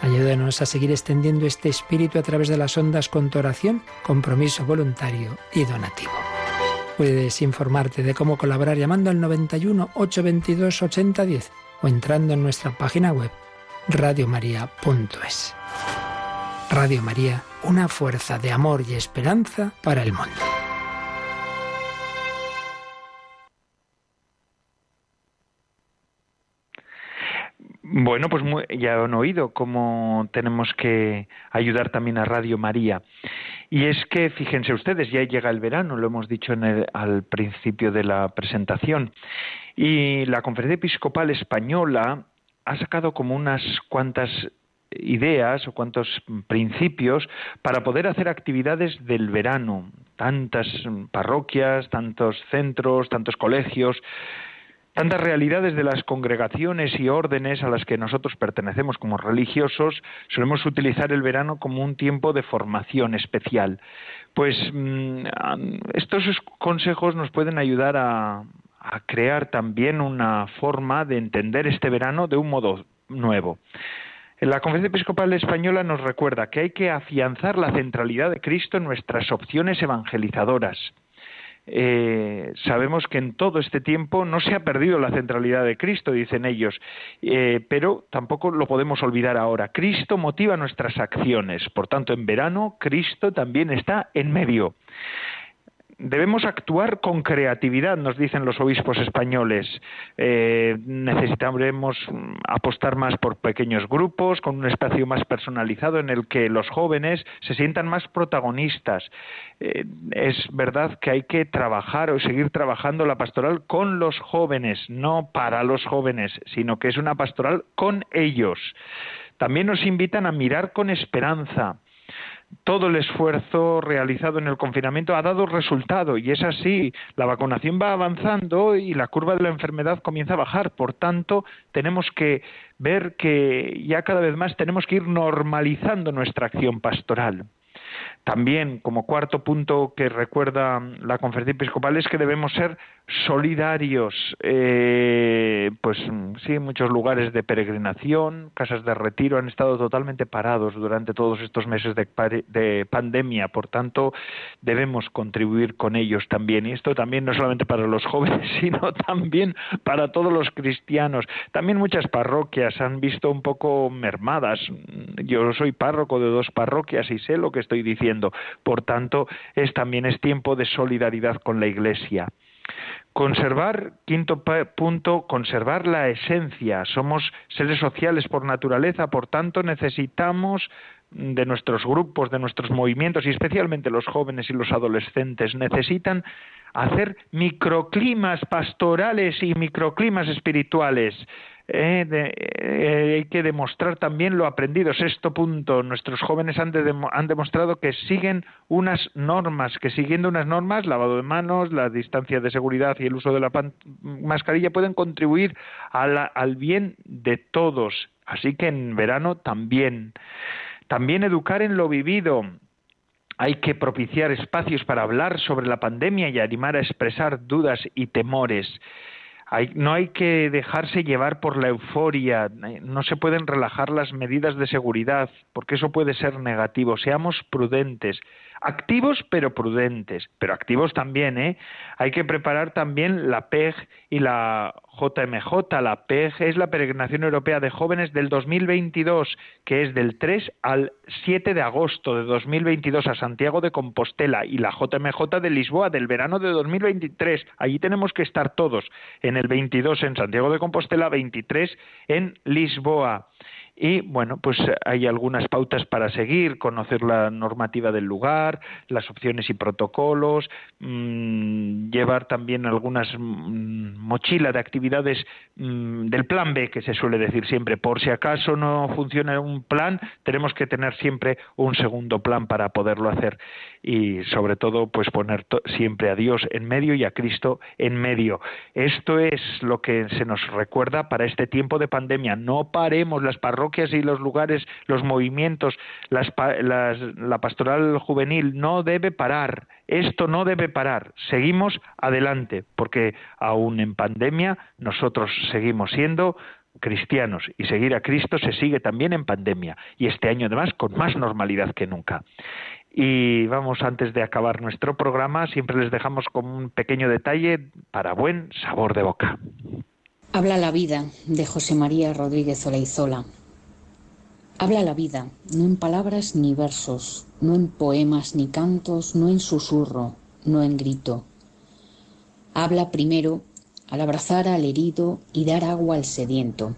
Ayúdenos a seguir extendiendo este espíritu a través de las ondas con tu oración, compromiso voluntario y donativo. Puedes informarte de cómo colaborar llamando al 91 822 8010 o entrando en nuestra página web radiomaria.es. Radio María, una fuerza de amor y esperanza para el mundo. Bueno, pues ya han oído cómo tenemos que ayudar también a Radio María. Y es que, fíjense ustedes, ya llega el verano, lo hemos dicho al principio de la presentación, y la Conferencia Episcopal Española ha sacado como unas cuantas ideas o cuantos principios para poder hacer actividades del verano. Tantas parroquias, tantos centros, tantos colegios, tantas realidades de las congregaciones y órdenes a las que nosotros pertenecemos como religiosos, solemos utilizar el verano como un tiempo de formación especial. Pues mm, estos consejos nos pueden ayudar a, a crear también una forma de entender este verano de un modo nuevo. La Conferencia Episcopal Española nos recuerda que hay que afianzar la centralidad de Cristo en nuestras opciones evangelizadoras. Eh, sabemos que en todo este tiempo no se ha perdido la centralidad de Cristo, dicen ellos, eh, pero tampoco lo podemos olvidar ahora. Cristo motiva nuestras acciones, por tanto, en verano Cristo también está en medio. Debemos actuar con creatividad, nos dicen los obispos españoles. Eh, necesitaremos apostar más por pequeños grupos, con un espacio más personalizado en el que los jóvenes se sientan más protagonistas. Eh, es verdad que hay que trabajar o seguir trabajando la pastoral con los jóvenes, no para los jóvenes, sino que es una pastoral con ellos. También nos invitan a mirar con esperanza todo el esfuerzo realizado en el confinamiento ha dado resultado y es así. La vacunación va avanzando y la curva de la enfermedad comienza a bajar. Por tanto, tenemos que ver que ya cada vez más tenemos que ir normalizando nuestra acción pastoral. También, como cuarto punto que recuerda la conferencia episcopal, es que debemos ser solidarios. Eh, pues sí, muchos lugares de peregrinación, casas de retiro han estado totalmente parados durante todos estos meses de, de pandemia. Por tanto, debemos contribuir con ellos también. Y esto también no solamente para los jóvenes, sino también para todos los cristianos. También muchas parroquias han visto un poco mermadas. Yo soy párroco de dos parroquias y sé lo que estoy diciendo. Por tanto, es también es tiempo de solidaridad con la Iglesia. Conservar, quinto punto, conservar la esencia. Somos seres sociales por naturaleza, por tanto necesitamos de nuestros grupos, de nuestros movimientos y especialmente los jóvenes y los adolescentes necesitan hacer microclimas pastorales y microclimas espirituales. Eh, eh, hay que demostrar también lo aprendido. Sexto punto, nuestros jóvenes han, han, demostrado que siguen unas normas, que siguiendo unas normas, lavado de manos, la distancia de seguridad y el uso de la mascarilla pueden contribuir al bien de todos. Así que en verano también. También educar en lo vivido. Hay que propiciar espacios para hablar sobre la pandemia y animar a expresar dudas y temores no hay que dejarse llevar por la euforia, no se pueden relajar las medidas de seguridad, porque eso puede ser negativo. Seamos prudentes, activos pero prudentes, pero activos también, ¿eh? Hay que preparar también la PEG y la JMJ. La PEG es la Peregrinación Europea de Jóvenes del 2022, que es del 3 al 7 de agosto de 2022 a Santiago de Compostela, y la JMJ de Lisboa del verano de 2023. Allí tenemos que estar todos, en el 22 en Santiago de Compostela, 23 en Lisboa. Y bueno, pues hay algunas pautas para seguir, conocer la normativa del lugar, las opciones y protocolos, mmm, llevar también algunas mmm, mochila de actividades mmm, del plan B, que se suele decir siempre. Por si acaso no funciona un plan, tenemos que tener siempre un segundo plan para poderlo hacer. Y sobre todo, pues poner siempre a Dios en medio y a Cristo en medio. Esto es lo que se nos recuerda para este tiempo de pandemia. No paremos las parroquias y los lugares, los movimientos, la pastoral juvenil no debe parar. Esto no debe parar. Seguimos adelante, porque aún en pandemia nosotros seguimos siendo cristianos y seguir a Cristo se sigue también en pandemia y este año además con más normalidad que nunca. Y vamos, antes de acabar nuestro programa, siempre les dejamos como un pequeño detalle para buen sabor de boca. Habla la vida de José María Rodríguez Olaizola. Habla la vida, no en palabras ni versos, no en poemas ni cantos, no en susurro, no en grito. Habla primero al abrazar al herido y dar agua al sediento,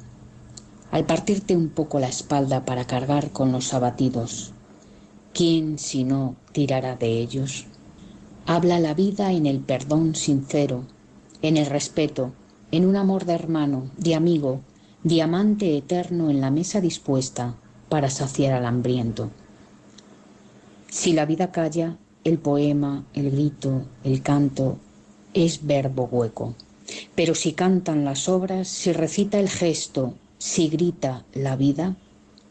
al partirte un poco la espalda para cargar con los abatidos. ¿Quién si no tirará de ellos? Habla la vida en el perdón sincero, en el respeto, en un amor de hermano, de amigo, diamante eterno en la mesa dispuesta para saciar al hambriento. Si la vida calla, el poema, el grito, el canto es verbo hueco. Pero si cantan las obras, si recita el gesto, si grita la vida,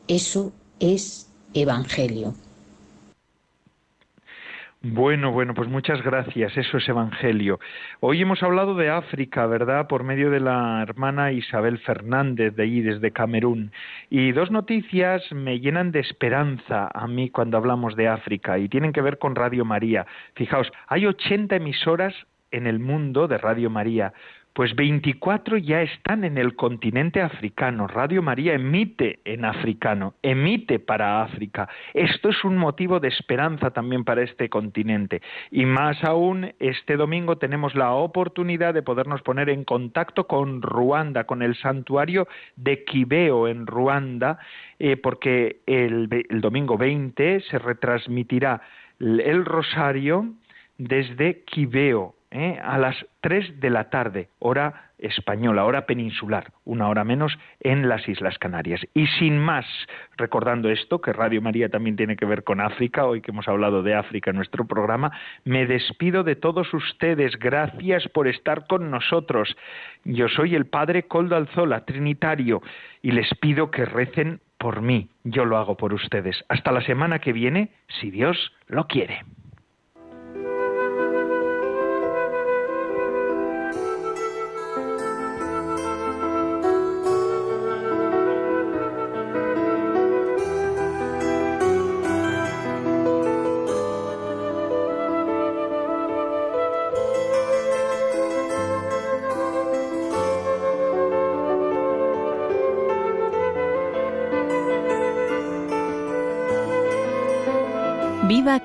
eso es evangelio. Bueno, bueno, pues muchas gracias. Eso es Evangelio. Hoy hemos hablado de África, ¿verdad? Por medio de la hermana Isabel Fernández de allí, desde Camerún. Y dos noticias me llenan de esperanza a mí cuando hablamos de África y tienen que ver con Radio María. Fijaos, hay 80 emisoras en el mundo de Radio María. Pues 24 ya están en el continente africano. Radio María emite en africano, emite para África. Esto es un motivo de esperanza también para este continente. Y más aún, este domingo tenemos la oportunidad de podernos poner en contacto con Ruanda, con el santuario de Kibeo en Ruanda, eh, porque el, domingo 20 se retransmitirá el rosario desde Kibeo ¿eh? a las 3 de la tarde, hora española, hora peninsular, una hora menos en las Islas Canarias. Y sin más, recordando esto, que Radio María también tiene que ver con África, hoy que hemos hablado de África en nuestro programa, me despido de todos ustedes. Gracias por estar con nosotros. Yo soy el Padre Coldo Alzola, Trinitario, y les pido que recen por mí. Yo lo hago por ustedes. Hasta la semana que viene, si Dios lo quiere.